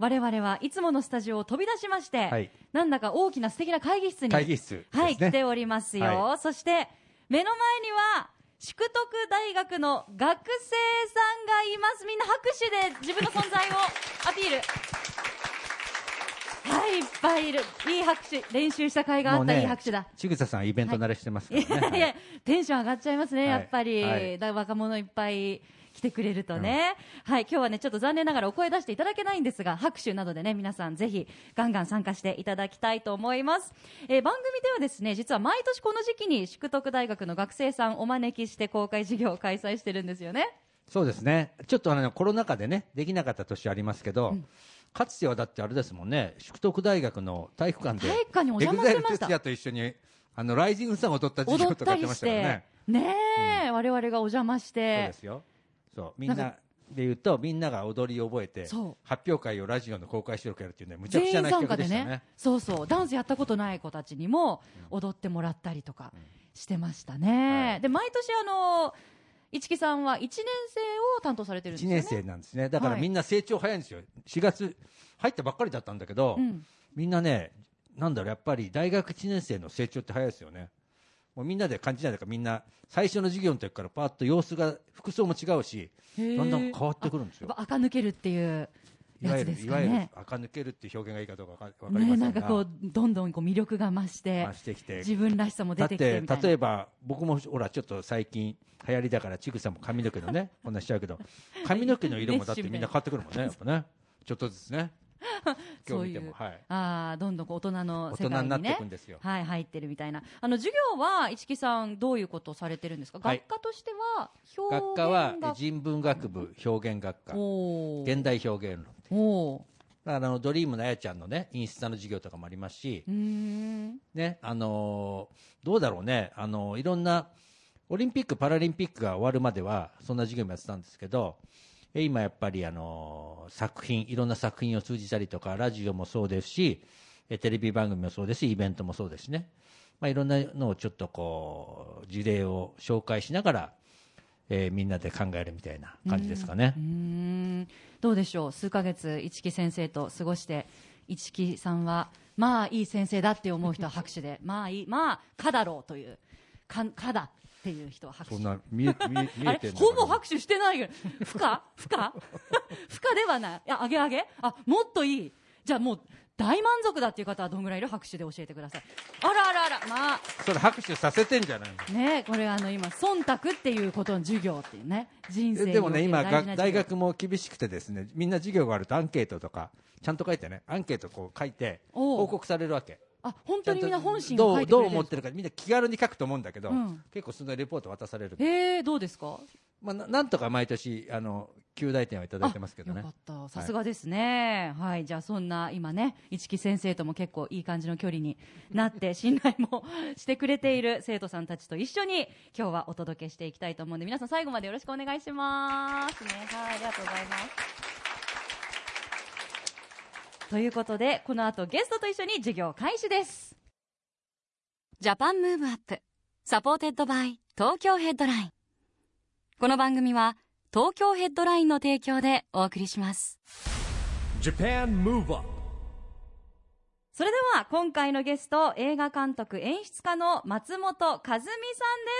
我々はいつものスタジオを飛び出しまして、はいなんだか大きな素敵な会議室に、会議室ねはい、来ておりますよ。はそして、目の前には、淑徳大学の学生さんがいます。みんな拍手で自分の存在をアピール。はい、いっぱいいる。いい拍手。練習した甲斐があったいい拍手だ。ちぐささんイベント慣れしてますから いやいね、や、テンション上がっちゃいますね、はいやっぱり、はいだ若者いっぱい来てくれるとね、はい、今日はね、ちょっと残念ながらお声出していただけないんですが、拍手などでね、皆さんぜひ、ガンガン参加していただきたいと思います。えー番組ではですね、実は毎年この時期に、淑徳大学の学生さんお招きして公開授業を開催してるんですよね。そうですね。ちょっとあのコロナ禍でねできなかった年ありますけど、かつてはだってあれですもんね淑徳大学の体育館で体育館にお邪魔してました。と一緒にあのライジングサンを踊った授踊業とかやってましたからね。て、ねえ、我々がお邪魔しそうてで、すよそう。みんなで言うとみんなが踊りを覚えて発表会をラジオの公開収録やるっていうねむちゃくちゃな企画でしたね。そうそう。ダンスやったことない子たちにも踊ってもらったりとかしてましたね、はい。で毎年あの市木さんは1年生を担当されてるんです1よね。年生なんですね。だからはい。みんな成長早いんですよ。4月入ったばっかりだったんだけど、うん。みんなねなんだろうやっぱり大学1年生の成長って早いですよねもうみんなで感じないだからみんな最初の授業の時からパーッと様子が服装も違うしだんだん変わってくるんですよ。垢抜けるっていういわやつですゆるいわゆる垢抜けるっていう表現がいいかどうかわかりませねんが、なんかこうどんどんこう魅力が増して増してきて。自分らしさも出だっててきてみたいな。例えば僕もほらちょっと最近流行りだからちぐさも髪の毛のねこんなしちゃうけど髪の毛の色もだってみんな変わってくるもんねやっぱね。ちょっとずつね。今 そういうはい。あーどんどんこう大人の世界に、ね、はい、入ってるみたいな。あの授業は市木さんどういうことをされてるんですか、はい。学科としては表現学科。は学人文学部表現学科。現代表現論おー。だからあのドリームのあやちゃんのねインスタの授業とかもありますし、うーん。ねあのーどうだろうね、あのーいろんなオリンピック・パラリンピックが終わるまではそんな授業もやってたんですけどえ今やっぱり、あの作品いろんな作品を通じたりとかラジオもそうですしテレビ番組もそうですしイベントもそうですしね、まあ、いろんなのをちょっとこう事例を紹介しながら、えーみんなで考えるみたいな感じですかね。うん。どうでしょう？数ヶ月市木先生と過ごして市木さんはまあいい先生だって思う人は拍手でまあいいまあかだろうというかかだ。っていう人は拍手。そんな見え見え見あえてほぼ拍手してないけど、不可？不可？不可ではない。いや、あげあげ？あ、もっといい。じゃあもう、大満足だっていう方はどんぐらいいる？拍手で教えてください。あらあらあら、まあ、それ拍手させてんじゃないの？ねこれあの今、忖度っていうことの授業っていうね、人生にでもね、今、大学も厳しくてですね、みんな授業があるとアンケートとか、ちゃんと書いてね、アンケートこう書いて、報告されるわけ。あ、本当にみんな本心どうを書いてどう思ってるか、みんな気軽に書くと思うんだけど、うん結構そのレポート渡される。へえ、どうですか？まあ、ななんとか毎年、あの、旧大点はいただいてますけどねよか。った。さすがですね。はい。じゃあそんな今ね、市木先生とも結構いい感じの距離になって、信頼もしてくれている 生徒さんたちと一緒に今日はお届けしていきたいと思うんで、皆さん最後までよろしくお願いします。ね。はい。ありがとうございます。ということで、この後ゲストと一緒に授業開始です。 Japan Move Up supported by 東京ヘッドライン。この番組は東京ヘッドラインの提供でお送りします。それでは今回のゲスト映画監督演出家の松本和美さんで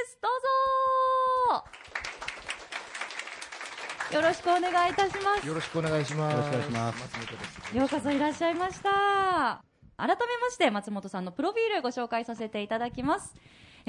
す。どうぞよろしくお願いいたしますよろしくお願いします。よろしくお願いします。ようこそいらっしゃいました改めまして松本さんのプロフィールご紹介させていただきます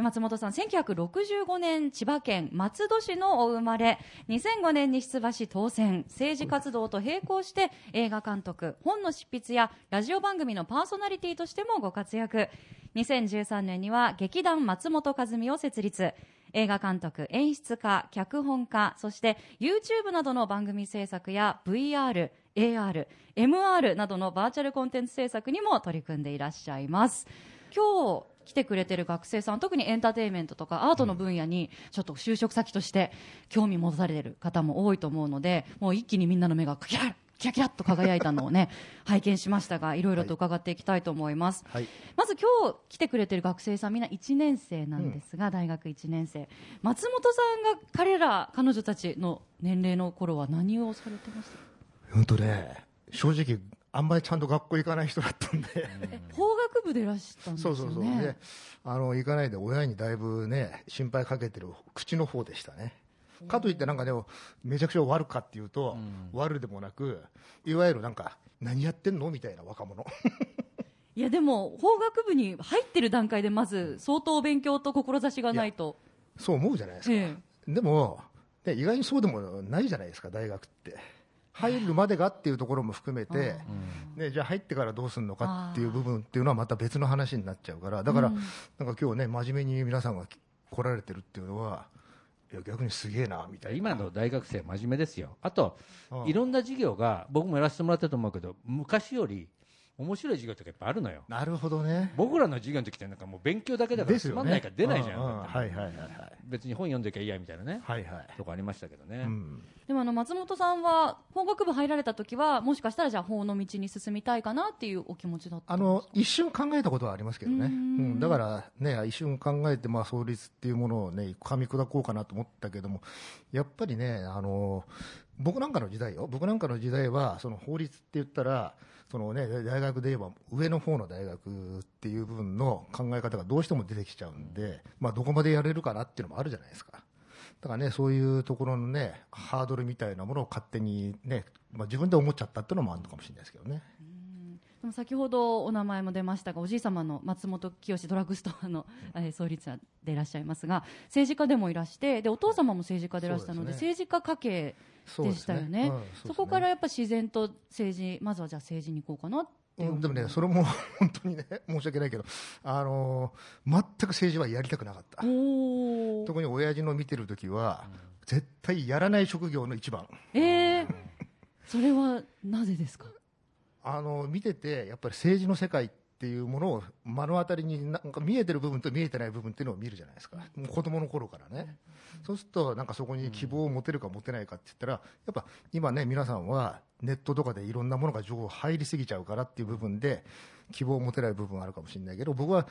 え松本さん1965年千葉県松戸市のお生まれ。2005年に出馬し当選。政治活動と並行して映画監督本の執筆やラジオ番組のパーソナリティとしてもご活躍。2013年には劇団松本和美を設立。映画監督、演出家、脚本家、そして YouTube などの番組制作や VR、AR、MR などのバーチャルコンテンツ制作にも取り組んでいらっしゃいます。今日来てくれてる学生さん、特にエンターテインメントとかアートの分野にちょっと就職先として興味持たれてる方も多いと思うので、もう一気にみんなの目がキラッキラキラッと輝いたのをね、拝見しましたが、いろいろと伺っていきたいと思います。はい。まず今日来てくれてる学生さんみんな1年生なんですが、大学1年生。松本さんが彼ら彼女たちの年齢の頃は何をされてました？本当ね正直あんまりちゃんと学校行かない人だったんで、法学部でいらしたんですよね。そうそうそう。であの行かないで親にだいぶね心配かけてる口の方でしたね。かといってなんかねめちゃくちゃ悪かっていうと、悪でもなくいわゆるなんか何やってんのみたいな若者。いやでも法学部に入ってる段階でまず相当勉強と志がないと。そう思うじゃないですか、え。でも、ね、意外にそうでもないじゃないですか大学って入るまでがっていうところも含めて、ね、じゃあ入ってからどうするのかっていう部分っていうのはまた別の話になっちゃうからだから、うんなんか今日ね真面目に皆さんが来られてるっていうのはいや逆にすげえなみたいな。今の大学生、真面目ですよ、あと、うん。いろんな授業が、僕もやらせてもらったと思うけど、昔より面白い授業とかやっぱあるのよ、なるほどね。僕らの授業の時ってなんかもう勉強だけだからつまんないから出ないじゃん、ううはいはいはいはい。別に本読んできゃいいやみたいなね、はいはい。とこありましたけどね。うん。でもあの松本さんは法学部入られた時はもしかしたらじゃあ法の道に進みたいかなっていうお気持ちだったあんですか？の一瞬考えたことはありますけどね、ううんん。だからね、一瞬考えて、まあ、創立っていうものをね、噛み砕こうかなと思ったけども、やっぱりね、あの僕なんかの時代よ、僕なんかの時代は、その法律って言ったら、そのね、大学で言えば上の方の大学っていう部分の考え方がどうしても出てきちゃうんで、まあ、どこまでやれるかなっていうのもあるじゃないですか。だからね、そういうところのね、ハードルみたいなものを勝手にね、まあ、自分で思っちゃったっていうのもあるのかもしれないですけどね。でも先ほどお名前も出ましたがおじい様の松本清ドラッグストアの、えー創立者でいらっしゃいますが政治家でもいらしてでお父様も政治家でいらしたのでね。政治家家系でしたよね。うんそうですね。そこからやっぱ自然と政治まずはじゃあ政治に行こうかなっていう、うんでもね、それも 本当にね、申し訳ないけど、あのー全く政治はやりたくなかった。特に親父の見てる時は、絶対やらない職業の一番。えー、それはなぜですか？あの見てて、やっぱり政治の世界っていうものを目の当たりになんか見えてる部分と見えてない部分っていうのを見るじゃないですか。もう子供の頃からね。そうすると、なんかそこに希望を持てるか持てないかって言ったら、やっぱ今ね、皆さんはネットとかでいろんなものが情報入りすぎちゃうからっていう部分で、希望を持てない部分はあるかもしれないけど、僕は、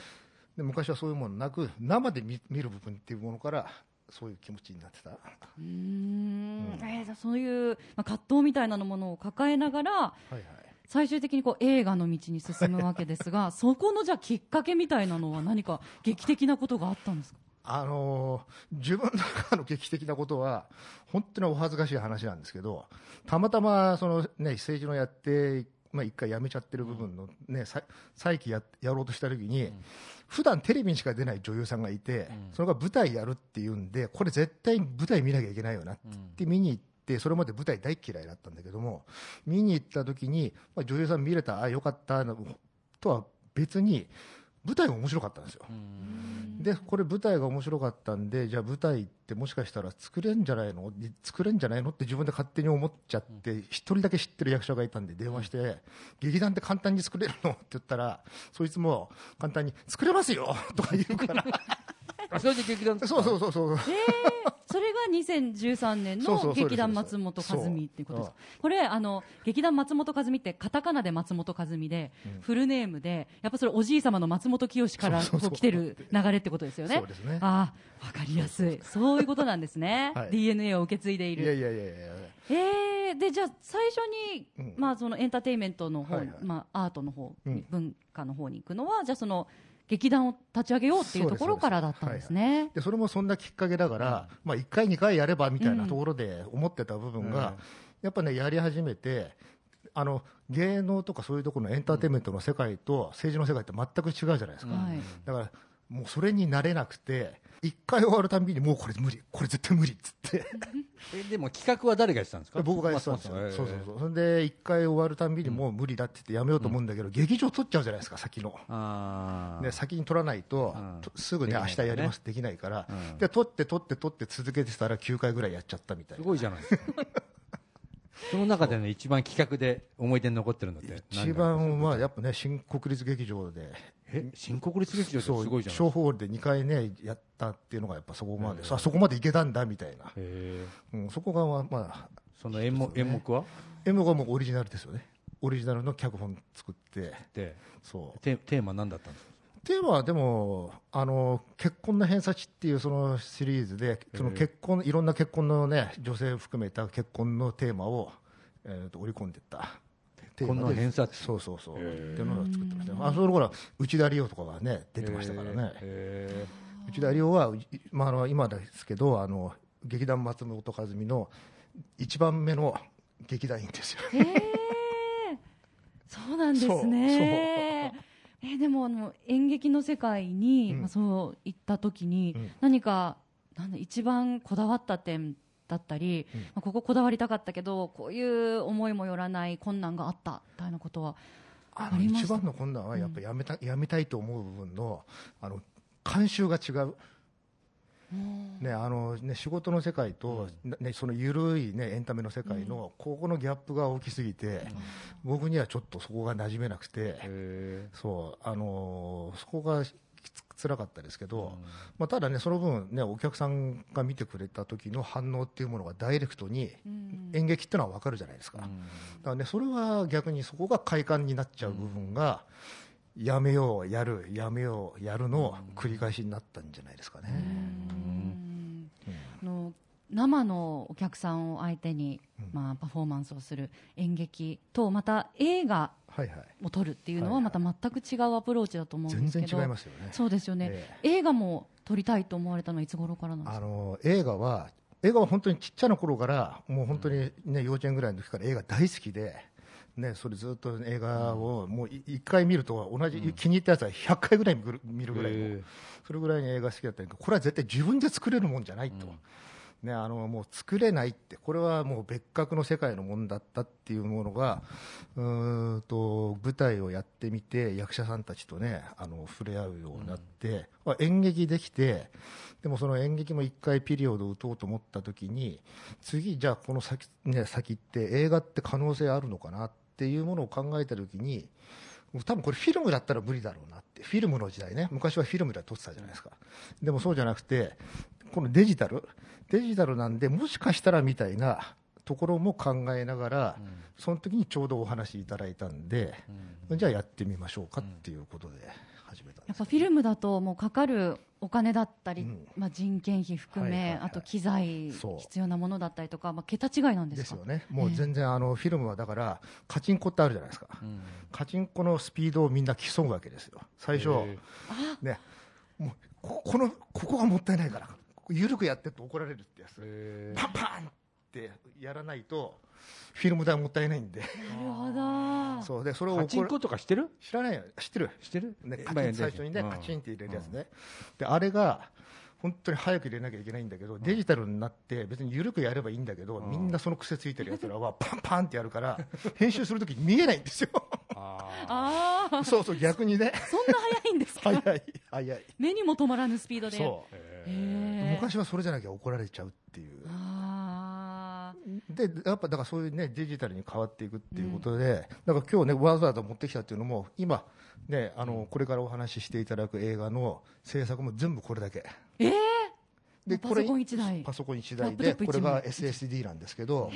ね昔はそういうものなく、生で見見る部分っていうものから、そういう気持ちになってた。うーんえーそういう、まあ、葛藤みたいなものを抱えながらはいはい。最終的にこう映画の道に進むわけですが そこのじゃあきっかけみたいなのは何か劇的なことがあったんですか？あのー自分の中の劇的なことは、本当にお恥ずかしい話なんですけど、たまたまその、ね、政治のやって、まあ、一回やめちゃってる部分の、ね、さ再起ややろうとした時に、普段テレビにしか出ない女優さんがいて、それが舞台やるっていうんで、これ絶対舞台見なきゃいけないよなって言って見に行って、それまで舞台大嫌いだったんだけども、見に行った時に、まあ、女優さん見れた、あ、よかったのとは別に、舞台が面白かったんですよ。でこれ舞台が面白かったんでじゃあ舞台ってもしかしたら作れんじゃないの？作れんじゃないの？って自分で勝手に思っちゃって一人だけ知ってる役者がいたんで電話して劇団って簡単に作れるの？って言ったらそいつも簡単に作れますよ！とか言うからあ それで劇団そうそうそうそう。えー、それが2013年の劇団松本和美っていうことですこれあの劇団松本和美ってカタカナで松本和美で、フルネームでやっぱそれおじい様の松本清からこう来てる流れってことですよね？そうですね。ああわかりやすい。そういうことなんですね、はい。DNA を受け継いでいる。いやいやいやいや。えー、でじゃあ最初に、うん。まあ、そのエンターテインメントの方、はいはい。まあ、アートの方、うん。文化の方に行くのはじゃあその劇団を立ち上げようっていうところからだったんですね。でそれもそんなきっかけだから、まあ、1回、2回やればみたいなところで思ってた部分が、やっぱね、やり始めて、あの芸能とかそういうところのエンターテインメントの世界と政治の世界って全く違うじゃないですか、はい。だからもうそれになれなくて、1回終わるたんびに、もうこれ無理、これ絶対無理っつって、えでも企画は誰がやってたんですか？僕がやってたんですよ、あそうそうえそう。それで一回終わるたんびにもう無理だって言ってやめようと思うんだけど、劇場取っちゃうじゃないですか先の。で先に取らないと、うん。とすぐね明日やりますできないから、うん。で取って取って取って続けてたら9回ぐらいやっちゃったみたいな。すごいじゃないですか その中でね一番企画で思い出に残ってるのって一番はやっぱね新国立劇場で。え？新国立劇場ってそうすごいじゃない小ホールで2回ねやったっていうのがやっぱそこまで、あそこまでいけたんだみたいな、うん、そこがまあ、まあ、その演目演目は？演目はもうオリジナルですよね。オリジナルの脚本作って。でそう。テテーマ何だったんですか？テーマはでもあの結婚の偏差値っていうそのシリーズでその結婚いろんな結婚のね女性を含めた結婚のテーマを、えー、と織り込んでった。テーマで婚の偏差値。そうそうそう、っていうのを作ってました。よあその頃は内田理央とかがね出てましたからね、へ内田理央は、うまあ、あの今ですけどあの劇団松本和美の一番目の劇団員ですよ。そうなんですね。えーでもあの演劇の世界に、うん。まあ、そう行った時に、うん。何かな一番こだわった点だったり、うん。まあ、こここだわりたかったけどこういう思いもよらない困難があったみたいなことはあの一番の困難はやっぱりやめた、やめたいと思う部分のあの慣習が違う、ねあのね、仕事の世界と、ね、その緩い、ね、エンタメの世界の、ここのギャップが大きすぎて、僕にはちょっとそこが馴染めなくて、えそうあのーそこがきつ辛かったですけど、まあ、ただね、その分、ね、お客さんが見てくれた時の反応っていうものがダイレクトにうん。演劇っていうのは分かるじゃないですか。だからね、それは逆にそこが快感になっちゃう部分が、やめよう、やる、やめよう、やるの繰り返しになったんじゃないですかね。うんあの生のお客さんを相手に、まあ、パフォーマンスをする演劇とまた映画。を撮るっていうのははいまた全く違うアプローチだと思うんですけど。違いますよね。そうですよね、え。映画も撮りたいと思われたのはいつ頃からなんですか？あの映画は、映画は本当にちっちゃな頃から、もう本当に、ね、幼稚園ぐらいの時から映画大好きで、ね、それずっと映画をもうい一回見ると、同じ、気に入ったやつは100回ぐらい見る見るぐらいそれぐらいに映画好きだったんだけど、これは絶対自分で作れるもんじゃないと。ね、あのもう作れないって、これはもう別格の世界のもんだったっていうものが、うーんと舞台をやってみて、役者さんたちとね、あの触れ合うようになって、まあ演劇できて、でもその演劇も一回ピリオドを打とうと思ったときに、次、じゃあこの先,、ね、先って映画って可能性あるのかなっていうものを考えたときに、多分これフィルムだったら無理だろうなって、フィルムの時代ね、昔はフィルムで撮ってたじゃないですか。でもそうじゃなくて、このデジタル、デジタルなんで、もしかしたらみたいなところも考えながら、その時にちょうどお話いただいたんで、じゃあやってみましょうかっていうことで始めた。やっぱフィルムだともうかかるお金だったり、うん。まあ、人件費含め、はいはいはい。あと機材必要なものだったりとか、まあ、桁違いなんでか？ですすよね、もう全然あのフィルムはだから、カチンコってあるじゃないですか、カチンコのスピードをみんな競うわけですよ、最初、ね、もうここのここがもったいないから、緩くやってって怒られるってやつ、パンパンってやらないと、フィルム代もったいないんで、なるほど。そうでそれをパチンコとかしてる？知らないよ、知ってる、してる？ね、え？カチン最初にね、うん。カチンって入れるやつね、であれが本当に早く入れなきゃいけないんだけど、デジタルになって、別に緩くやればいいんだけど、みんなその癖ついてるやつらは、パンパンってやるから、編集するとき見えないんですよ、ああそうそう、逆にね、そんな早いんですか？早い、早い、目にも止まらぬスピードで。そう、昔はそれじゃなきゃ怒られちゃうっていう。あでやっぱだからそういうねデジタルに変わっていくっていうことで、だから今日ねわざわざ持ってきたっていうのも今ねあのこれからお話ししていただく映画の制作も全部これだけ。ー？えでパソコン一台。パソコン1台でこれが枚 SSD なんですけど、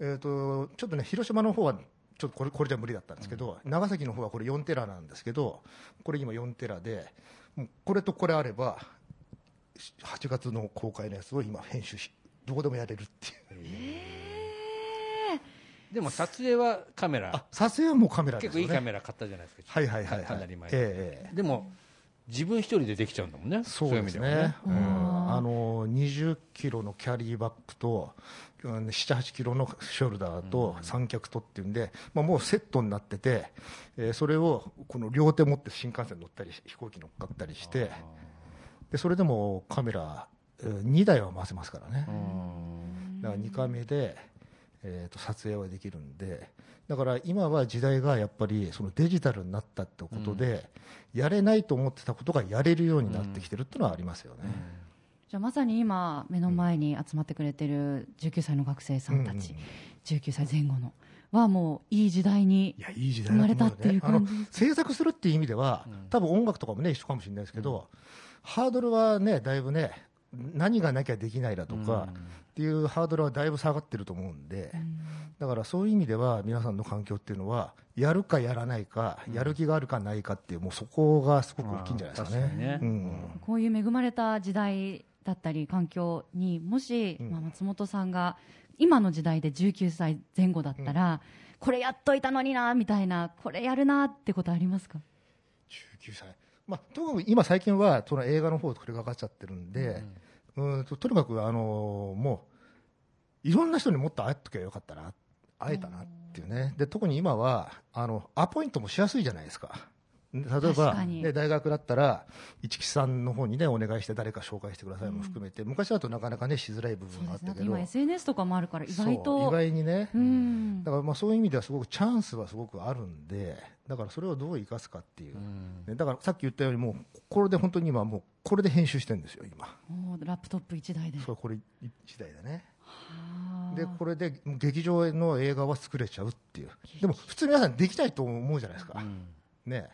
えー、とちょっとね広島の方はちょっとこれこれじゃ無理だったんですけど、長崎の方はこれ4テラなんですけどこれ今4テラでこれとこれあれば8月の公開のやつを今編集しどこでもやれるっていう。でも撮影はカメラ。あ撮影はもうカメラですよね。結構いいカメラ買ったじゃないですかはいはいはいはい。かなり前にええでも自分一人でできちゃうんだもんね。そういう意味はですね、うん。あの20キロのキャリーバッグと、うん7、8キロのショルダーと三脚とっていうんで、まあ、もうセットになってて、えーそれをこの両手持って新幹線乗ったり、飛行機乗っかったりして、でそれでもカメラ2台は回せますからね、うん。だから2カメで、えー、と撮影はできるんで、だから今は時代がやっぱりそのデジタルになったってことで、やれないと思ってたことがやれるようになってきてるっていうのはありますよね。じゃあまさに今目の前に集まってくれてる19歳の学生さんたち、うんうん19歳前後のはもういい時代にいや、いい時代だと思うよ生まれたっていう感じ。制作するっていう意味では、多分音楽とかもね、一緒かもしれないですけど、ハードルはね、だいぶね、何がなきゃできないだとか、っていうハードルはだいぶ下がってると思うんで、だからそういう意味では、皆さんの環境っていうのは、やるかやらないか、やる気があるかないかっていう、もうそこがすごく大きいんじゃないですかね。ね。うん。こういう恵まれた時代だったり環境にもし、うん。まあ、松本さんが今の時代で19歳前後だったら、これやっといたのになみたいなこれやるなってことありますか？19歳、まあ、特に今、最近はその映画の方とこれがかかっちゃってるんで、うんととにかく、あのーもう、いろんな人にもっと会っときゃよかったな、会えたなっていうね、で特に今はあの、アポイントもしやすいじゃないですか。例え確ば、ね、大学だったら、市木さんの方にね、お願いして誰か紹介してくださいも含めて、昔だとなかなかね、しづらい部分があったけど、今 SNS とかもあるから意外と。意外にね、うん。だからまあそういう意味ではすごくチャンスはすごくあるんで、だからそれをどう生かすかっていう、ねだからさっき言ったように、もうこれで本当に今、もうこれで編集してるんですよ、今、ラップトップ1台で。そうこれ一台だね、はあ。でこれで劇場の映画は作れちゃうっていう、でも普通、皆さんできないと思うじゃないですか、ね。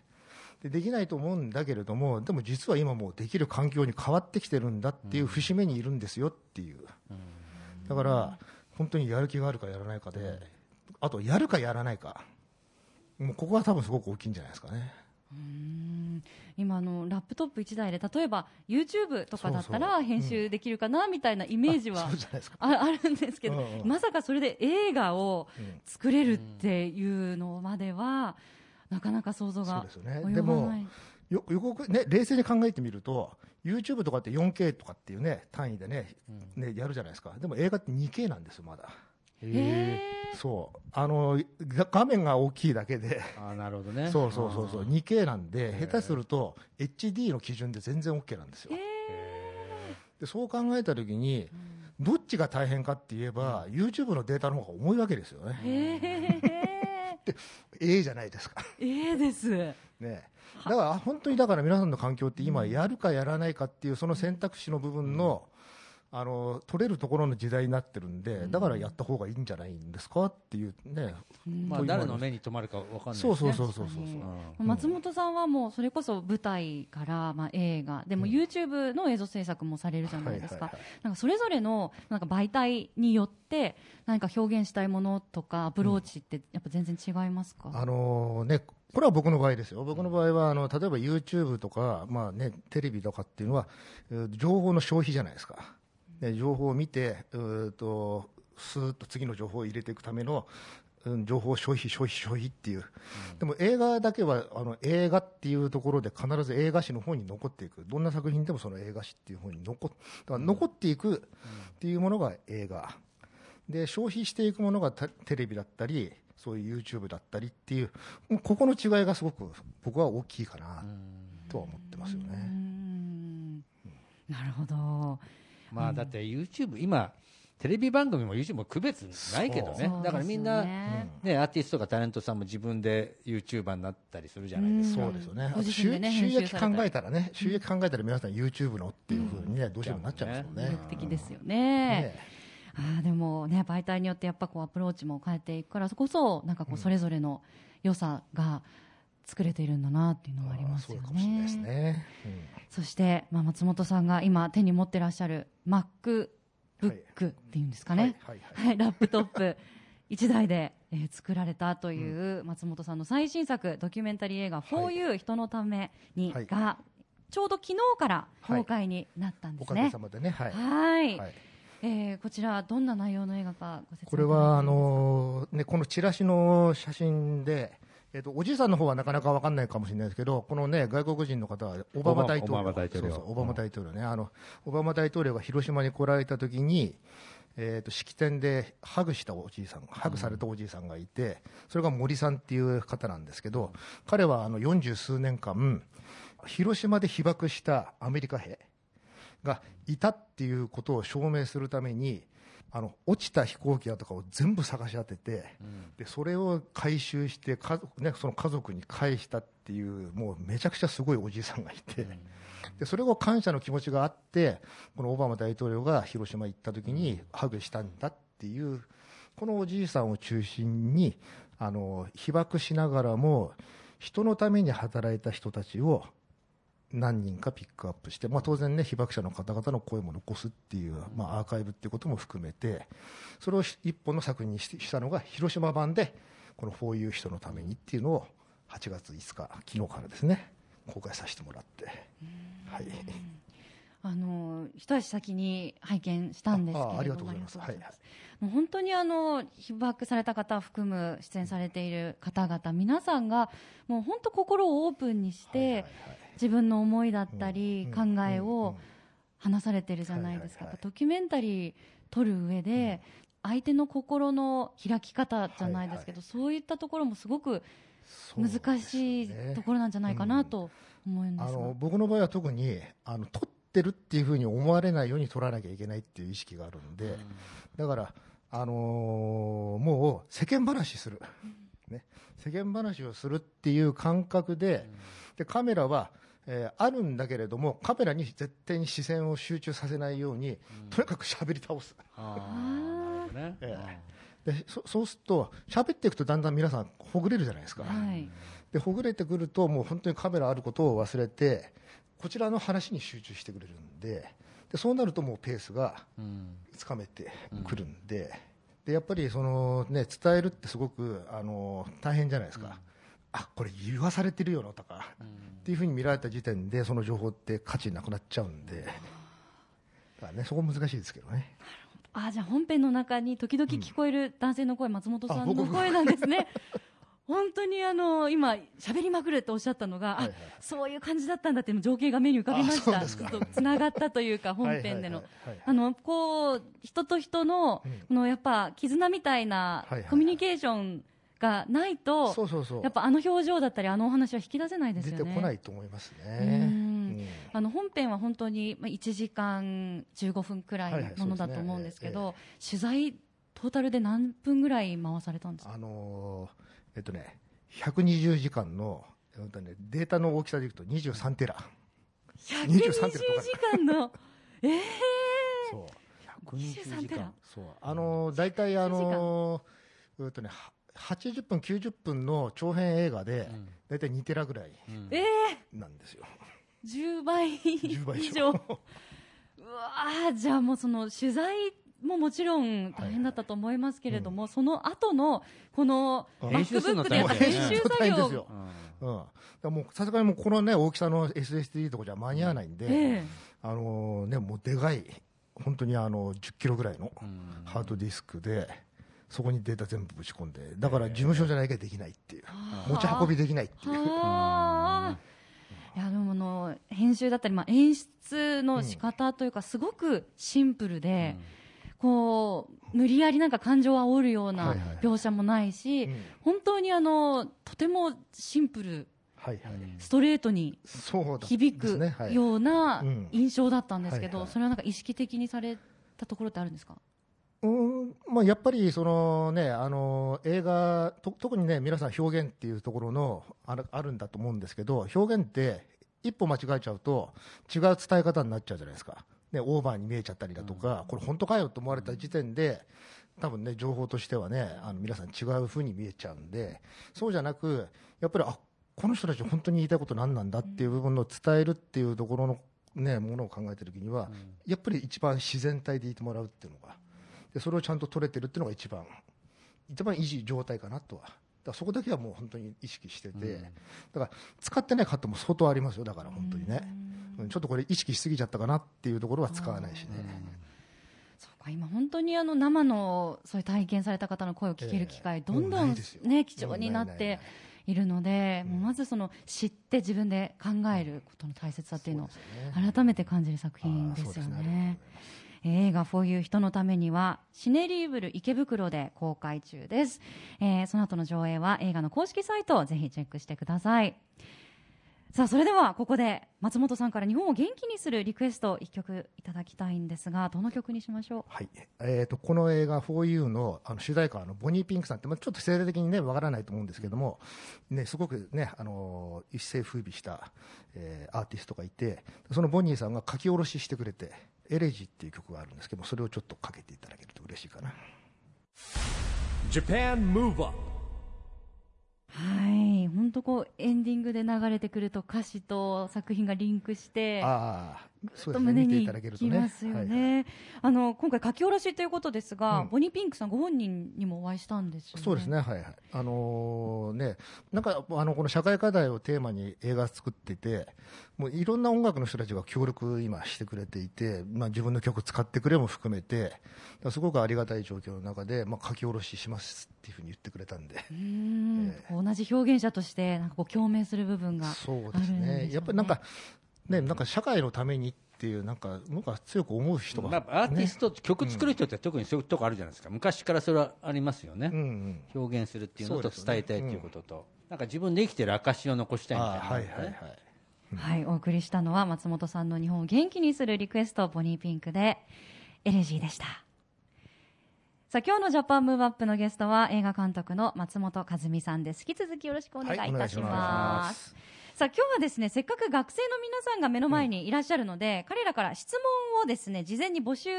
で、できないと思うんだけれども、でも実は今、もうできる環境に変わってきてるんだっていう節目にいるんですよっていう、だから本当にやる気があるかやらないかで、あとやるかやらないか、もうここが多分すごく大きいんじゃないですかね。うん今あのラップトップ1台で例えば YouTube とかだったら編集できるかなみたいなイメージは あるんですけど、うんうんまさかそれで映画をうん作れるっていうのまでは、なかなか想像がそうですよね及でもばない。よよくね、冷静に考えてみると、YouTube とかって 4K とかっていうね、単位でね、ね、やるじゃないですか。でも映画って 2K なんですよ、まだ。そう。あの、が画面が大きいだけで、あーなるほどね。そうそうそうそう、2K なんで、下手すると HD の基準で全然 OK なんですよ。でそう考えたときに、どっちが大変かって言えば、YouTube のデータの方が重いわけですよね。ええじゃないですか。ええです。ね、だから本当にだから皆さんの環境って今やるかやらないかっていうその選択肢の部分の、あの取れるところの時代になってるんで、だからやった方がいいんじゃないんですかっていうね、まあ、誰の目に留まるかわかんないですね。そうそうそうそうそう。松本さんはもうそれこそ舞台から、まあ、映画。でも YouTube の映像制作もされるじゃないですか。なんかそれぞれのなんか媒体によって何か表現したいものとかアプローチってやっぱ全然違いますか、あのね、これは僕の場合ですよ、僕の場合はあの例えば YouTube とか、まあね、テレビとかっていうのは、えー情報の消費じゃないですか、で情報を見て、うーとスーッと次の情報を入れていくための、うん情報消費、消費、消費っていう、でも映画だけはあの映画っていうところで必ず映画史の方に残っていく、どんな作品でもその映画史っていう方に残っだから残っていくっていうものが映画。で消費していくものがたテレビだったりそういう YouTube だったりっていうもうここの違いがすごく僕は大きいかなとは思ってますよね。ん。なるほどまあだって YouTube 今テレビ番組も YouTube も区別ないけどね。だからみんな、ねね、アーティストとかタレントさんも自分で YouTuber になったりするじゃないですか、そうですよね。収収益考えたらね、収益考えたら皆さん YouTube のっていうふうにね、どうしてもなっちゃいますもんね。魅力的ですよね。ねあーでもね媒体によってやっぱこうアプローチも変えていくからそこそなんかこうそれぞれの良さが作れているんだなっていうのはありますよそうかもしれないですね。ね。そして、まあ、松本さんが今手に持ってらっしゃる MacBook っていうんですかね、はいはいはい、ラップトップ1台で、えー作られたという松本さんの最新作ドキュメンタリー映画「はい 4U 人のために」はいがちょうど昨日から公開になったんでおかげすね。さまでね。はい。はいはいえーこちらどんな内容の映画かご説明これはあのねこのチラシの写真で、えっとおじいさんの方はなかなかわかんないかもしれないですけど、このね外国人の方はオバマ大統領、オバマ大統領。そうそうオバマ大統領ね、あのオバマ大統領が広島に来られた時に。えー、と式典でハグしたおじいさん、ハグされたおじいさんがいて、それが森さんっていう方なんですけど、彼はあの40数年間、広島で被爆したアメリカ兵、がいたっていうことを証明するためにあの落ちた飛行機だとかを全部探し当てて、でそれを回収して家族、ね、その家族に返したっていうもうめちゃくちゃすごいおじいさんがいて、でそれを感謝の気持ちがあってこのオバマ大統領が広島行った時にハグしたんだっていうこのおじいさんを中心にあの被爆しながらも人のために働いた人たちを何人かピックアップして、まあ、当然ね被爆者の方々の声も残すっていう、まあ、アーカイブっていうことも含めてそれを一本の作品にししたのが広島版でこの「For You 人のために」っていうのを8月5日昨日からですね公開させてもらって、はい、あの一足先に拝見したんですけれども。ありがとうございます。いもう本当にあの被爆された方を含む出演されている方々皆さんがもう本当心をオープンにして、はいはいはい自分の思いだったり、うん考えを話されてるじゃないですか、ドキュメンタリー撮る上で、相手の心の開き方じゃないですけど、そういったところもすごく難しいねところなんじゃないかなと思うんですが、あの僕の場合は特にあの撮ってるっていうふうに思われないように撮らなきゃいけないっていう意識があるんで、だから、あのーもう世間話する、ね、世間話をするっていう感覚で,、でカメラは、えーあるんだけれどもカメラに絶対に視線を集中させないように、とにかく喋り倒す。あーなるほどね。えでそそうすると喋っていくとだんだん皆さんほぐれるじゃないですか、はい、でほぐれてくるともう本当にカメラあることを忘れてこちらの話に集中してくれるんででそうなるともうペースがうん。つかめてくるんで,、でやっぱりその、ね、伝えるってすごくあの大変じゃないですか、あこれ言わされてるよなとか、っていうふうに見られた時点でその情報って価値なくなっちゃうんで。だから、ね、そこ難しいですけどね。あじゃあ本編の中に時々聞こえる男性の声、松本さんの声なんですね。本当にあの今喋りまくるっておっしゃったのが、はいはいあそういう感じだったんだっていう情景が目に浮かびました。つながったというか本編での。人と人の,、うん。このやっぱ絆みたいなコミュニケーションがないと、そうそうそう。やっぱあの表情だったりあのお話は引き出せないです出よね。てこないと思いますね。あの本編は本当にまあ1時間15分くらはいものだと思うんですけど、取材トータルで何分ぐらい回されたんですか？あのーえっとね、120時間の、えっとね、データの大きさでいくと23テラ。120 23時テ間の？ええそう。120 23テラ時間。そう。あのー大体あのーえっとね、は80分、90分の長編映画で、大体2テラぐらいうん。ええなんですよ。10倍。10倍以以上。上うわーじゃあもうその取材ももちろん大変だったと思いますけれども、その後のこのバ編ックブックで編集作業。ですよ。うん。もうさすがにもうこのね、大きさの SSD とかじゃ間に合わないんで、ええ。あのーね、もうでかい、本当にあの、10キロぐらいのうん。ハードディスクで、そこにデータ全部ぶち込んで、だから事務所じゃないからできないっていう、持ち運びできないっていう。はあ。いやでもあの編集だったり、まあ、演出の仕方というか、すごくシンプルで、こう無理やりなんか感情を煽るような描写もないし、うん。本当にあのとてもシンプルはいはい。ストレートにそうだ響くようなうん。印象だったんですけど、それはなんか意識的にされたところってあるんですか？うんまあ、やっぱりその、ね、あの映画と、特にね、皆さん表現っていうところのあるあるんだと思うんですけど、表現って一歩間違えちゃうと、違う伝え方になっちゃうじゃないですか、ね、オーバーに見えちゃったりだとか、これ、本当かよと思われた時点で、多分ね、情報としてはね、あの皆さん違うふうに見えちゃうんで、そうじゃなく、やっぱり、あこの人たち、本当に言いたいこと何なんだっていう部分の伝えるっていうところの、ね、ものを考えたときには、やっぱり一番自然体でいてもらうっていうのが。でそれをちゃんと取れてるっていうのが一番一番いい状態かなとは。だそこだけはもう本当に意識してて、だから使ってないカットも相当ありますよ。だから本当にね、うん。ちょっとこれ意識しすぎちゃったかなっていうところは使わないしね、そうか今本当にあの生のそういう体験された方の声を聞ける機会、ええどんどんね貴重になっているので、もうまずその知って自分で考えることの大切さっていうのを改めて感じる作品ですよね。映画「For You 人のために」はシネリーブル池袋で公開中です、えーその後の上映は映画の公式サイトをぜひチェックしてください。さあそれではここで松本さんから日本を元気にするリクエスト一曲いただきたいんですがどの曲にしましょう？はい。えー、とこの映画「4U の」あの主題歌あのボニー・ピンクさんって、まあ、ちょっと世代的にねわからないと思うんですけども、ね、すごくねあの一世風靡した、えーアーティストがいてそのボニーさんが書き下ろししてくれて「エレジ」っていう曲があるんですけどもそれをちょっとかけていただけると嬉しいかな。Japan Move Up はい。本当こうエンディングで流れてくると歌詞と作品がリンクしてああぐそうですね見てっと胸にきますよはいね。あの今回書き下ろしということですが、うんボニーピンクさんご本人にもお会いしたんですよね。そうですね、はいはい。あのーね、なんか、あの、この社会課題をテーマに映画作ってて、もういろんな音楽の人たちが協力今してくれていて、まあ自分の曲使ってくれも含めて、すごくありがたい状況の中で、まあ書き下ろししますっていうふうに言ってくれたんで。んえこう同じ表現者としてなんかこう共鳴する部分がそうですあるんでしょうね。ねやっぱりなんか、ね、なんか社会のためにっていう、なんか、僕は強く思う人が、まあ、アーティスト、曲作る人って特にそういうとこあるじゃないですか、昔からそれはありますよね、うん。うん。表現するっていうのと伝えたいっていうことと、なんか自分で生きてる証を残したいみたいな、あはいはいはい。はい、お送りしたのは松本さんの日本を元気にするリクエストボニーピンクでエレジーでした。さあ今日のジャパンムーブアップのゲストは映画監督の松本和美さんです。引き続きよろしくお願いいたしはいお願いさあ今日はですねせっかく学生の皆さんが目の前にいらっしゃるので、彼らから質問をですね事前に募集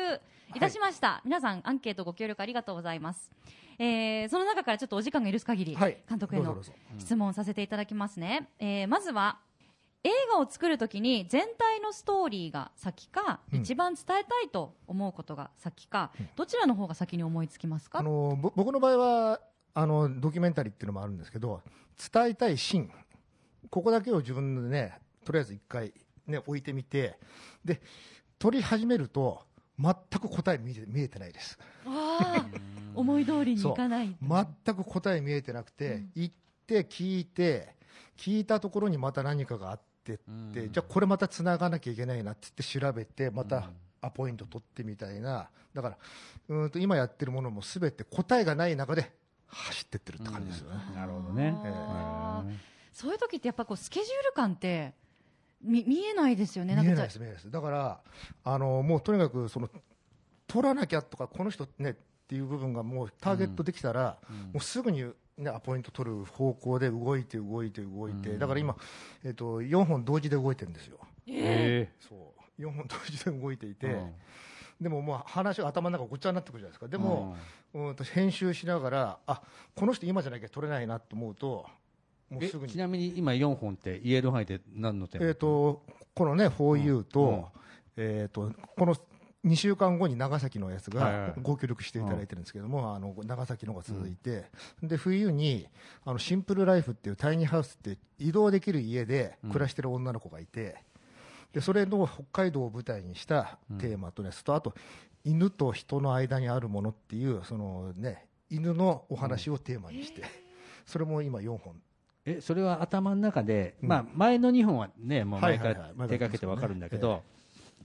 いたしました、皆さんアンケートご協力ありがとうございます、えーその中からちょっとお時間が許す限り、はい。監督への質問させていただきますね、えーまずは映画を作るときに全体のストーリーが先か、うん。一番伝えたいと思うことが先か、どちらの方が先に思いつきますか？あのぼ僕の場合はあのドキュメンタリーっていうのもあるんですけど伝えたいシーンここだけを自分でねとりあえず一回、ね、置いてみてで撮り始めると全く答え見え見えてないです。思い通りにいかない。全く答え見えてなくて、行って聞いて聞いたところにまた何かがあってって、じゃあこれまたつながなきゃいけないなって言って調べてまたアポイント取ってみたいな。だからうーんと今やってるものも全て答えがない中で走ってってるって感じですよね、なるほどね。あーそういう時ってやっぱこうスケジュール感って見見えないですよね。見えないです見えないです。だからあのもうとにかくその取らなきゃとかこの人ねっていう部分がもうターゲットできたら、もうすぐに、ね、アポイント取る方向で動いて動いて動いて、だから今、えっと4本同時で動いてるんですよ。えそう。4本同時で動いていて、うん。でももう話が頭の中ごっちゃになってくるじゃないですか。でも、うん、と編集しながらあこの人今じゃなきゃ取れないなと思うともうえすぐに。ちなみに今4本って言える範囲で何のテーマえー、とこのね 4U と,、うんえー、とこの2週間後に長崎のやつはいはい。がご協力していただいてるんですけども、あの長崎のが続いて、で冬にあのシンプルライフっていうタイニーハウスって移動できる家で暮らしてる女の子がいて、でそれの北海道を舞台にしたテーマとね、とあと犬と人の間にあるものっていうその、ね、犬のお話をテーマにして、それも今4本えそれは頭の中で、うん。まあ、前の2本はね、もう前かはいはい。はいら手掛けて分かるんだけえど、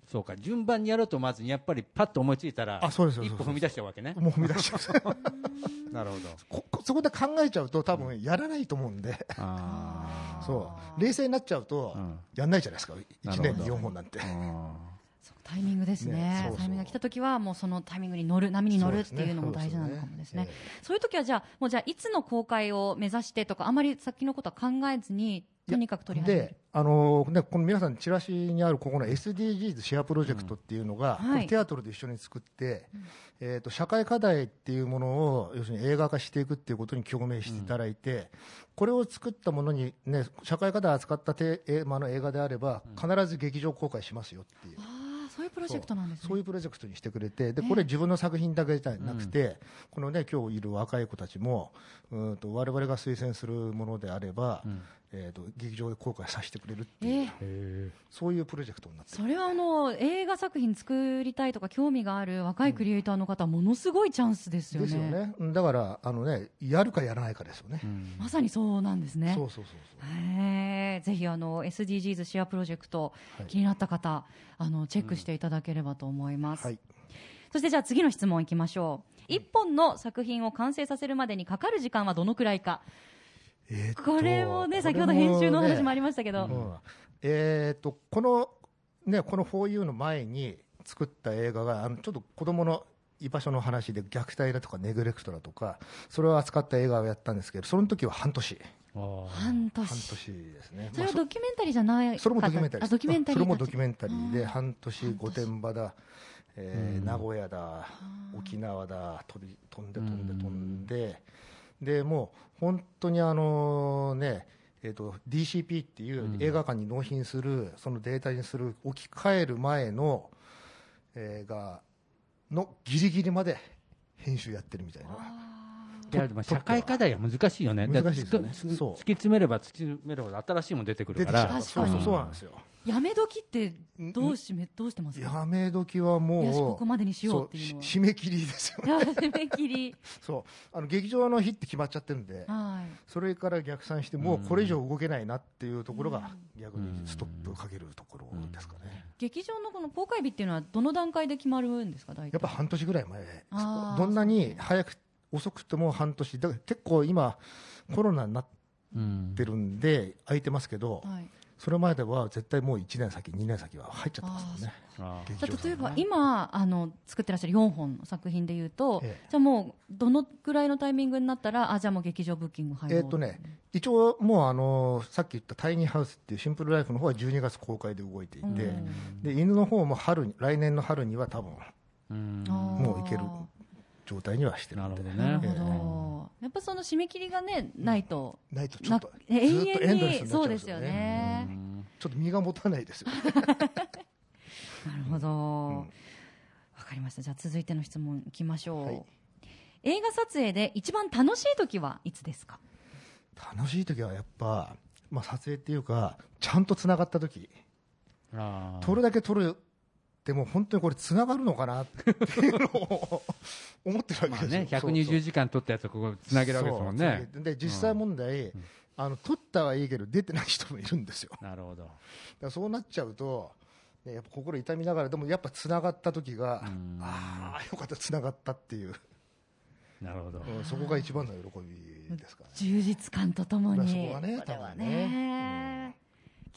そうか、順番にやろうとまずにやっぱりパッと思いついたら、あそうです一歩踏み出しちゃうわけね。もう踏み出しちゃう。なるほど。ここそこで考えちゃうと多分やらないと思うんで、あそう。冷静になっちゃうとうん。やんないじゃないですか、1年になるほど4本なんて。タイミングですね。ねそうそう。タイミングが来た時はもうそのタイミングに乗る波に乗るっていうのも大事なのかもですね。そうそういう時はじゃあもうじゃあいつの公開を目指してとかあまり先のことは考えずにとにかく取りで、あのね、この皆さん、チラシにあるここの SDGs シェアプロジェクトっていうのが、うんテアトルで一緒に作って、えー、と社会課題っていうものを要するに映画化していくっていうことに共鳴していただいて、これを作ったものに、ね、社会課題を扱ったテーマの映画であれば、必ず劇場公開しますよっていう。そういうプロジェクトなんですね。そういうプロジェクトにしてくれて、でこれ、自分の作品だけじゃなくて、このね今日いる若い子たちも、うんと我々が推薦するものであれば、えー、と劇場で公開させてくれるっていう、えそういうプロジェクトになってる。それはあの映画作品作りたいとか興味がある若いクリエイターの方はものすごいチャンスですよね。ですよね、うんだからあの、ね、やるかやらないかですよね。まさにそうなんですね。そうそうそうぜひあの SDGs シェアプロジェクト、はい。気になった方あのチェックしていただければと思います、はい。そしてじゃあ次の質問いきましょう。一本の作品を完成させるまでにかかる時間はどのくらいかえーこれもね、先ほど編集のお話ねもありましたけど。うん。えー、とこの、ね、この 4U の前に作った映画が、あのちょっと子供の居場所の話で、虐待だとかネグレクトだとか、それを扱った映画をやったんですけど、その時は半年、半半年。年ですね、それはまあドキュメンタリーじゃないそそれもドキュメンタリー。あ、ドキュメンタリー。それもドキュメンタリーで、半年、御殿場だ、えーうん。名古屋だ、沖縄だ、飛び飛んで飛んで飛んで、でもう本当にあのね、えー、と DCP っていう映画館に納品する、そのデータにする、置き換える前の映画のギリギリまで編集やってるみたいな。いやでも社会課題は難しいよね、難しいですよね。だつそう。突き詰めれば突き詰めれば新しいもの出てくるから。うそうそうそうなんですよ。やめ時ってどうしめ、どうしてますか？やめ時はもう、ここまでにしようっていう締め切りですよね。締め切り。そうあの劇場の日って決まっちゃってるんで、はい。それから逆算して、もうこれ以上動けないなっていうところが、逆にストップかけるところですかね。劇場のこの公開日っていうのはどの段階で決まるんですか、大体。やっぱ半年ぐらい前、どんなに早く、遅くても半年、だから結構今、コロナになっうんてるんで、空いてますけど、はい。それまでは絶対もう1年先、2年先は入っちゃってますよね。じゃあ例えば今あの作ってらっしゃる4本の作品でいうと、ええ。じゃあもうどのぐらいのタイミングになったらあじゃあもう劇場ブッキング入ろうえーっとね、一応もうあのさっき言ったタイニーハウスっていうシンプルライフの方は12月公開で動いていて、うん。で犬の方も春に来年の春には多分もういける状態にはしてるなんるほどなるねほど、やっぱその締め切りがねないと、ないとちょなっとずっと永エンドレス遠にになっちゃそううんですよですよね。ね。ちょっと身が持たないですよ、なるほど、わんかりました。じゃあ続いての質問いきましょう、はい。映画撮影で一番楽しい時はいつですか？楽しい時はやっぱ、まあ、撮影っていうかちゃんとつながった時。撮るだけ撮るでも本当にこれつながるのかなっていうのを思ってるわけですよ、まあね120時間撮ったやつをここつなげるわけですもんね。そう。で実際問題、あの撮ったはいいけど出てない人もいるんですよ。なるほど。らそうなっちゃうと、ね、やっぱ心痛みながらでもやっぱつながった時がうん。ああよかったつながったっていう、なるほど。うんそこが一番の喜びですかね。充実感とともに。まあそこはねこれは多分ね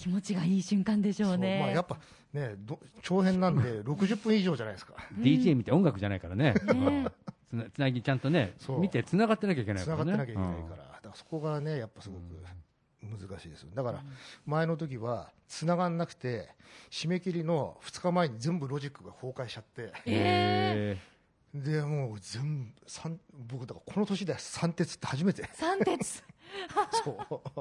気持ちがいい瞬間でしょそううねまあ、やっぱねど長編なんで 60分以上じゃないですか。DJ 見て音楽じゃないからね。ねつなつなぎちゃんとねそう。見てつながってなきゃいけないつからね。ながってなきゃいけないから、だからそこがねやっぱすごく難しいですだから前の時はつながんなくて締め切りの2日前に全部ロジックが崩壊しちゃって。へでもう全部三僕だからこの年で三鉄って初めて。三鉄 そう。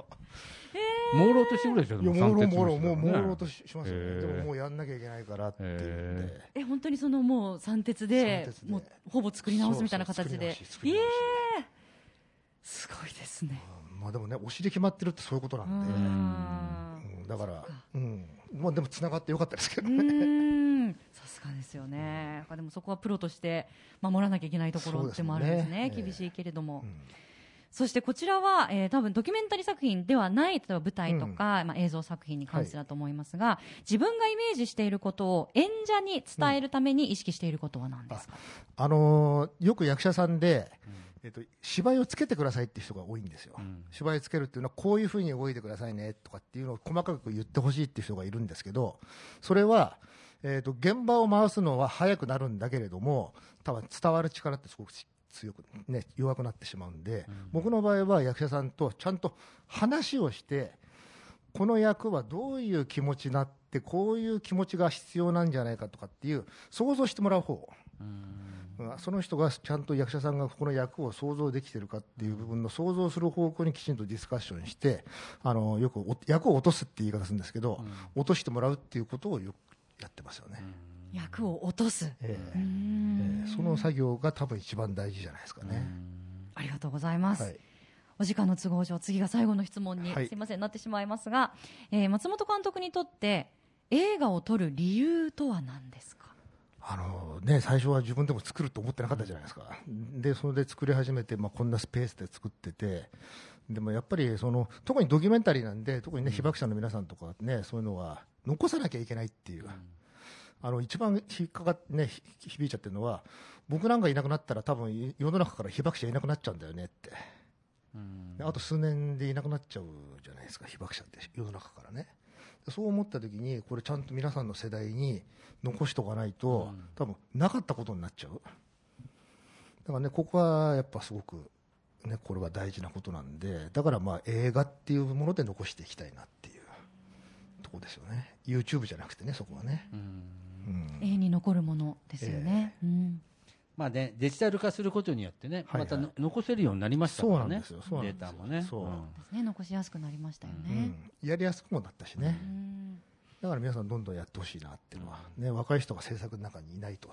ー。朦朧としてくるでしょいやでも三鉄もう朦朧とししますよね。へーでももうやんなきゃいけないからっていうんでへえ本当にそのもう三鉄で三鉄で。もうほぼ作り直すみたいな形で。そうそう作り直し作り直しすごいですね。まあでもね推しで決まってるってそういうことなんで、うん。うんだからうん。まあでもつながってよかったですけどうね、ーん。さすがですよね、やっぱでもそこはプロとして守らなきゃいけないところでもあるんですね、すねええ厳しいけれども、うんそしてこちらは、えー多分ドキュメンタリー作品ではない、例えば舞台とか、まあ、映像作品に関してだと思いますが、自分がイメージしていることを演者に伝えるために意識していることは何ですか、あのーよく役者さんで、えっと、芝居をつけてくださいっていう人が多いんですよ、ん。芝居つけるっていうのはこういうふうに動いてくださいねとかっていうのを細かく言ってほしいっていう人がいるんですけどそれは、えっと現場を回すのは早くなるんだけれども多分伝わる力ってすごく強く、ね、弱くなってしまうんで、僕の場合は役者さんとちゃんと話をしてこの役はどういう気持ちになってこういう気持ちが必要なんじゃないかとかっていう想像してもらう方。うん。その人がちゃんと役者さんがこの役を想像できてるかっていう部分の想像する方向にきちんとディスカッションしてあのよくお役を落とすって言い方するんですけど、落としてもらうっていうことをよくやってますよね、役を落とす、ええ。その作業が多分一番大事じゃないですかね、ありがとうございます。はい。お時間の都合上、次が最後の質問に、はい。すいません、なってしまいますが、えー松本監督にとって、映画を撮る理由とは何ですか？あのね、最初は自分でも作ると思ってなかったじゃないですか、でそれで作り始めて、まあ、こんなスペースで作ってて、でもやっぱりその特にドキュメンタリーなんで、特にね、被爆者の皆さんとかね、そういうのは残さなきゃいけないっていう、あの一番引っかかっね、ひ響いちゃってるのは、僕なんかいなくなったら、多分世の中から被爆者いなくなっちゃうんだよねって。あと数年でいなくなっちゃうじゃないですか被爆者って世の中からね。でそう思った時にこれちゃんと皆さんの世代に残しとかないと、うん。多分なかったことになっちゃう。だからねここはやっぱすごくねこれは大事なことなんでだからまあ映画っていうもので残していきたいなっていうとこですよね。YouTube じゃなくてねそこはね、うんうん永遠に残るものですよね。うん。まあね、デジタル化することによってね、はいはい。またの残せるようになりましたからね、データもね。そう。ん。ですね、残しやすくなりましたようね。ん。やりやすくもなったしね、うん。だから皆さんどんどんやってほしいなっていうのは、ね、若い人が制作の中にいないと、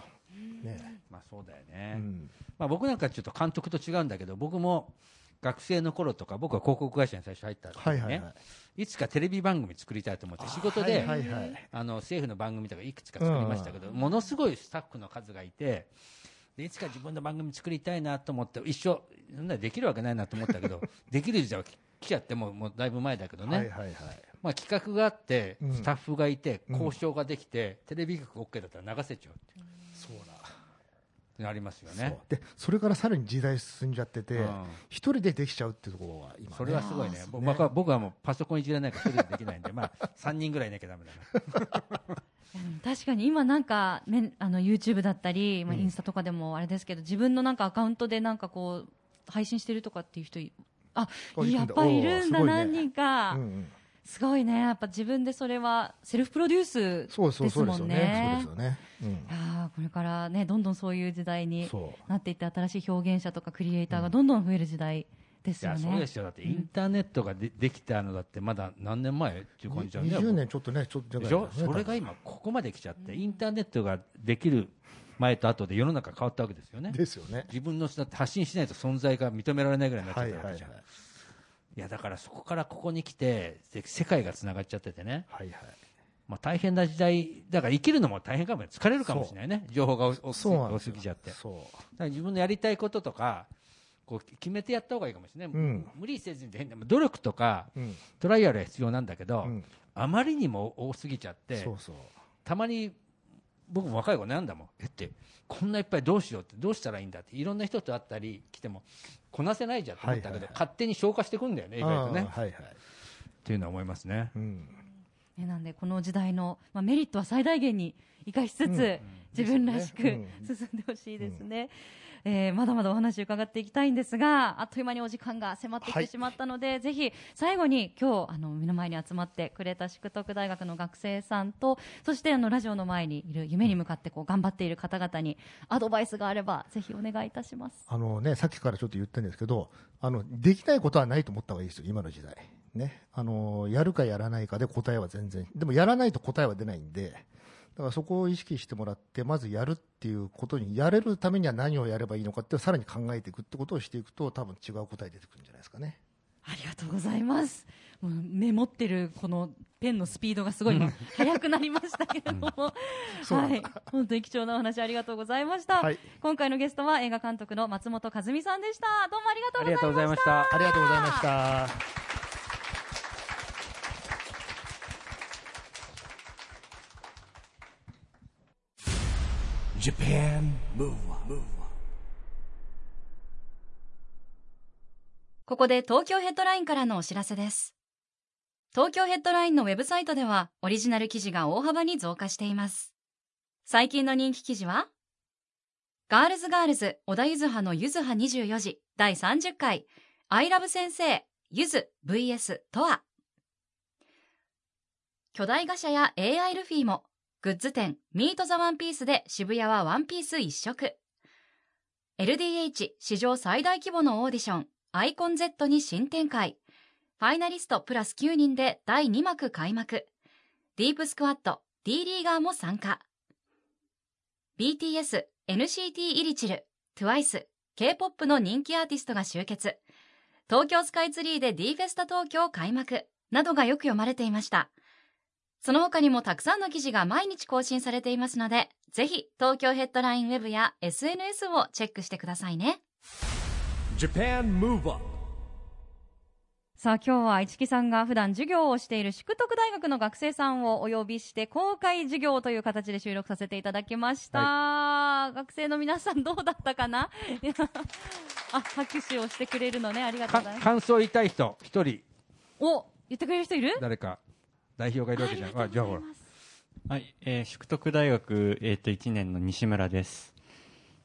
ね。まあそうだようね。ん、まあ僕なんかちょっと監督と違うんだけど、僕も学生の頃とか、僕は広告会社に最初入った時にね、はいはいはい。いつかテレビ番組作りたいと思って、仕事で、はいはいはい。あの政府の番組とかいくつか作りましたけど、ものすごいスタッフの数がいて、でいつか自分の番組作りたいなと思って、一生、そんなできるわけないなと思ったけど、できる時代は来ちゃってもう、もうだいぶ前だけどね、はいはいはい。まあ、企画があってうん、スタッフがいて、うん。交渉ができて、テレビ局 OK だったら流せちゃうってそうだなりますよね。でそれからさらに時代進んじゃっててうん。一、人でできちゃうっていうところは今、ね、それはすごいね。あーぼ僕は僕はもうパソコンいじれないから、一人でできないんで、まあ、3人ぐらいいなきゃだめだな。う ん確かに今なんか、ね、あの YouTube だったり、まあ、うん。インスタとかでもあれですけど、自分のなんかアカウントでなんかこう配信してるとかっていう人いああいるんだ。やっぱいるんだ、ね。何人か、うんうんすごいね。やっぱ自分でそれはセルフプロデュースそうそうそうでですもんね。ね。そうですよね、うん。いやーこれからねどんどんそういう時代になっていって新しい表現者とかクリエイターがどんどん増える時代ですいやよね。そうですよ、だってインターネットがでできたのだって、まだ何年前？っていう感じじゃんね20年ちょっとねちょっとでしょ？それが今、ここまで来ちゃって、インターネットができる前と後で世の中変わったわけですよね。ですよね。自分のだって発信しないと存在が認められないぐらいになっちゃはいはいはいったわけじゃん。いやだからそこからここに来てで世界がつながっちゃっててね、はいはい。まあ、大変な時代だから生きるのも大変かも。ね疲れるかもしれないね。情報が多多すぎちゃって。そう。ら自分のやりたいこととかこう決めてやった方がいいかもしれない、うん。無理せずに努力とかうん。トライアルは必要なんだけど、うん。あまりにも多すぎちゃってそうそう。たまに僕も若い子悩んだもん。えってこんないっぱいどうしようってどうしたらいいんだっていろんな人と会ったり来てもこなせないじゃんと思ったけど、はいはいはい。勝手に消化していくんだよね意外とね。はいはい。っていうのは思いますね。うん。ねなんでこの時代の、まあ、メリットは最大限に生かしつつ、自分らしく、進んでほしいですね、えーまだまだお話伺っていきたいんですがあっという間にお時間が迫ってきはいてしまったので、ぜひ最後に今日あの目の前に集まってくれた淑徳大学の学生さんとそしてあのラジオの前にいる夢に向かってこう頑張っている方々にアドバイスがあればぜひお願いいたします。あのね、さっきからちょっと言ってるんですけど、あの、できないことはないと思った方がいいですよ、今の時代。ね。あの、やるかやらないかで答えは全然。でもやらないと答えは出ないんで、だからそこを意識してもらって、まずやるっていうことに、やれるためには何をやればいいのかって、さらに考えていくってことをしていくと、多分違う答え出てくるんじゃないですかね。ありがとうございます。もうメモってるこのペンのスピードがすごい今 速くなりましたけれども、そうなんだはい、本当に貴重なお話ありがとうございました。はい今回のゲストは映画監督の松本和美さんでした。どうもありがとうございました。ありがとうございました。ありがとうございました。Japan Move ここで東京ヘッドラインからのお知らせです。東京ヘッドラインのウェブサイトではオリジナル記事が大幅に増加しています。最近の人気記事は、 Girls Girls 小田ゆずはのゆずは24時第30回 I love 先生ゆず VS とは巨大ガシャや AI ルフィもグッズ店 Meet the ONE PIECE で渋谷はワンピース一色。LDH 史上最大規模のオーディションアイコン Z に新展開。ファイナリストプラス9人で第2幕開幕。ディープスクワット D リーガーも参加。BTS、NCT イリチル、TWICE、K-POP の人気アーティストが集結。東京スカイツリーで D フェスタ東京開幕。などがよく読まれていました。その他にもたくさんの記事が毎日更新されていますのでぜひ東京ヘッドラインウェブや SNS をチェックしてくださいね。Japan Move Up さあ今日は市木さんが普段授業をしている淑徳大学の学生さんをお呼びして公開授業という形で収録させていただきました、学生の皆さんどうだったかな？あ、拍手をしてくれるのね。ありがとうかございます。感想言いたい人、一人、お、言ってくれる人いる？誰か、代表がいるわけじゃん。あ、じゃあほら。はい、えー、淑徳大学、えっ、と、1年の西村です。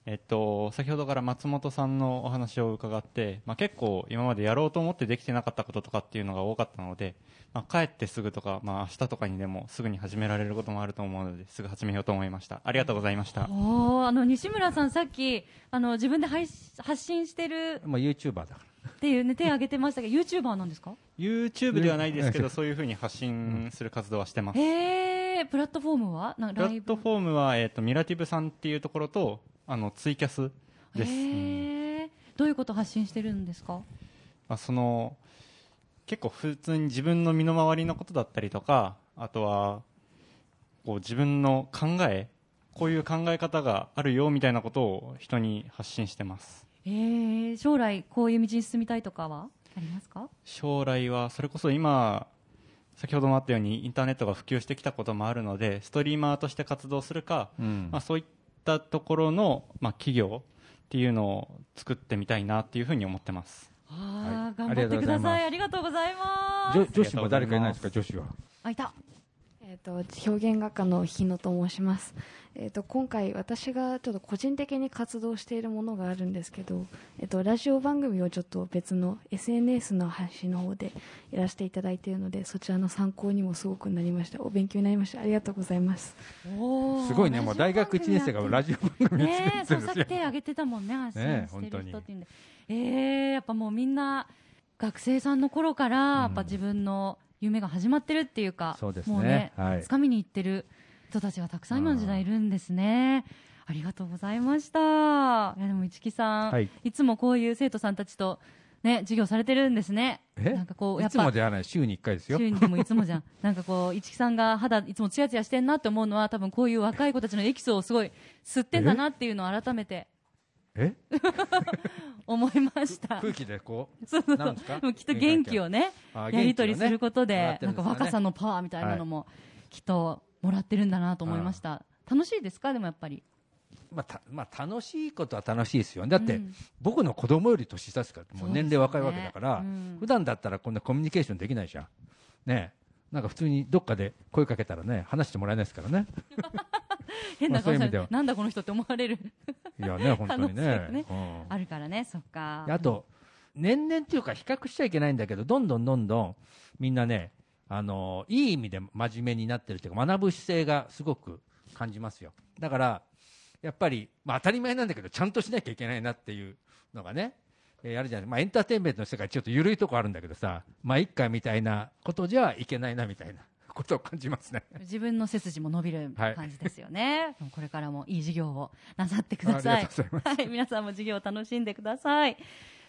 えっと、先ほどから松本さんのお話を伺って、まあ、結構今までやろうと思ってできてなかったこととかっていうのが多かったので、まあ、帰ってすぐとか、まあ、明日とかにでもすぐに始められることもあると思うので、すぐ始めようと思いました。ありがとうございました。おーあの、西村さんさっき、あの、自分で配信発信してるまあ、YouTuber だから。っていうね、手挙げてましたけど、YouTuber なんですか？YouTube ではないですけうんど、そういうふうに発信する活動はしてます。へー、プラットフォームは？プラッかライブトフォームは、えっ、と、ミラティブさんっていうところと、あの、ツイキャスです。へー。どういうこと発信してるんですか？まあ、その結構普通に自分の身の回りのことだったりとかあとはこう自分の考えこういう考え方があるよみたいなことを人に発信してますえー、将来こういう道に進みたいとかは？ありますか？将来はそれこそ今先ほどもあったようにインターネットが普及してきたこともあるのでストリーマーとして活動するか、うんまあ、そういったところの、まあ、企業っていうのを作ってみたいなっていうふうに思ってますあはいー頑張ってください。ありがとうございます。女女子も誰かいないですか、女子は。あ、いた。えー、と表現画家の日野と申します、えー、と今回私がちょっと個人的に活動しているものがあるんですけど、えー、とラジオ番組をちょっと別の SNS の配信の方でやらせていただいているのでそちらの参考にもすごくなりました。お勉強になりました。ありがとうございます。おー。すごいね、もう大学1年生がラジオ番組にねえ、そう、出てるんですよ。さっき手挙げてたもんね、発信ねえしてる人本当に。っていうんで。ええやっぱもうみんな、学生さんの頃から、やっぱ自分の夢が始まってるっていうか、そうですねもうね、はい掴みに行ってる人たちがたくさん今の時代いるんですね。ありがとうございました。いや、でも、市木さん、はいい、つもこういう生徒さんたちと、ね、授業されてるんですね。え？なんかこう、やいっぱ、つもではない、週に1回ですよ。週にでもいつもじゃん。なんかこう、市木さんが肌いつもツヤツヤしてんなって思うのは、多分こういう若い子たちのエキスをすごい吸ってんだなっていうのを改めてえ？思いました。空気でこう、そうそうなんですか？でもきっと元気をね、あやり取りすることで、ね。なんか若さのパワーみたいなのも、きっともらってるんだなと思いました。楽しいですか？でもやっぱり。まあ、たまあ、楽しいことは楽しいですよ。だって、うん。僕の子供より年下ですから、もう年齢若いわけだから、ねうん。普段だったらこんなコミュニケーションできないじゃん。ねえ。なんか普通にどっかで声かけたらね、話してもらえないですからね。変な顔されてなんだこの人って思われる。いやね、本当にねがね。うんあるからね、そっか。であと、年々っていうか比較しちゃいけないんだけど、どんどんどんどんみんなね、あの、いい意味で真面目になってるっていうか、学ぶ姿勢がすごく感じますよ。だから、やっぱり、まあ当たり前なんだけど、ちゃんとしなきゃいけないなっていうのがね、えーあるじゃない。まあエンターテインメントの世界ちょっと緩いとこあるんだけどさ、まあ一回みたいなことじゃいけないなみたいなことを感じますね。自分の背筋も伸びるはい感じですよね。これからもいい授業をなさってください。ありがとうございはい、皆さんも授業を楽しんでください。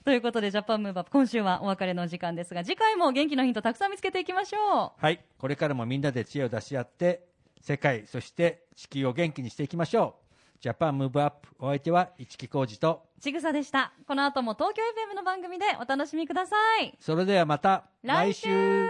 ということで、ジャパンムーブアップ、今週はお別れの時間ですが、次回も元気のヒントたくさん見つけていきましょはい。これからもみんなで知恵を出し合って、世界、そして地球を元気にしていきましょう。 Japan Move Up、お相手は市木浩二と、う。ちぐさでした。この後も東京 FM の番組でお楽しみください。それではまた来週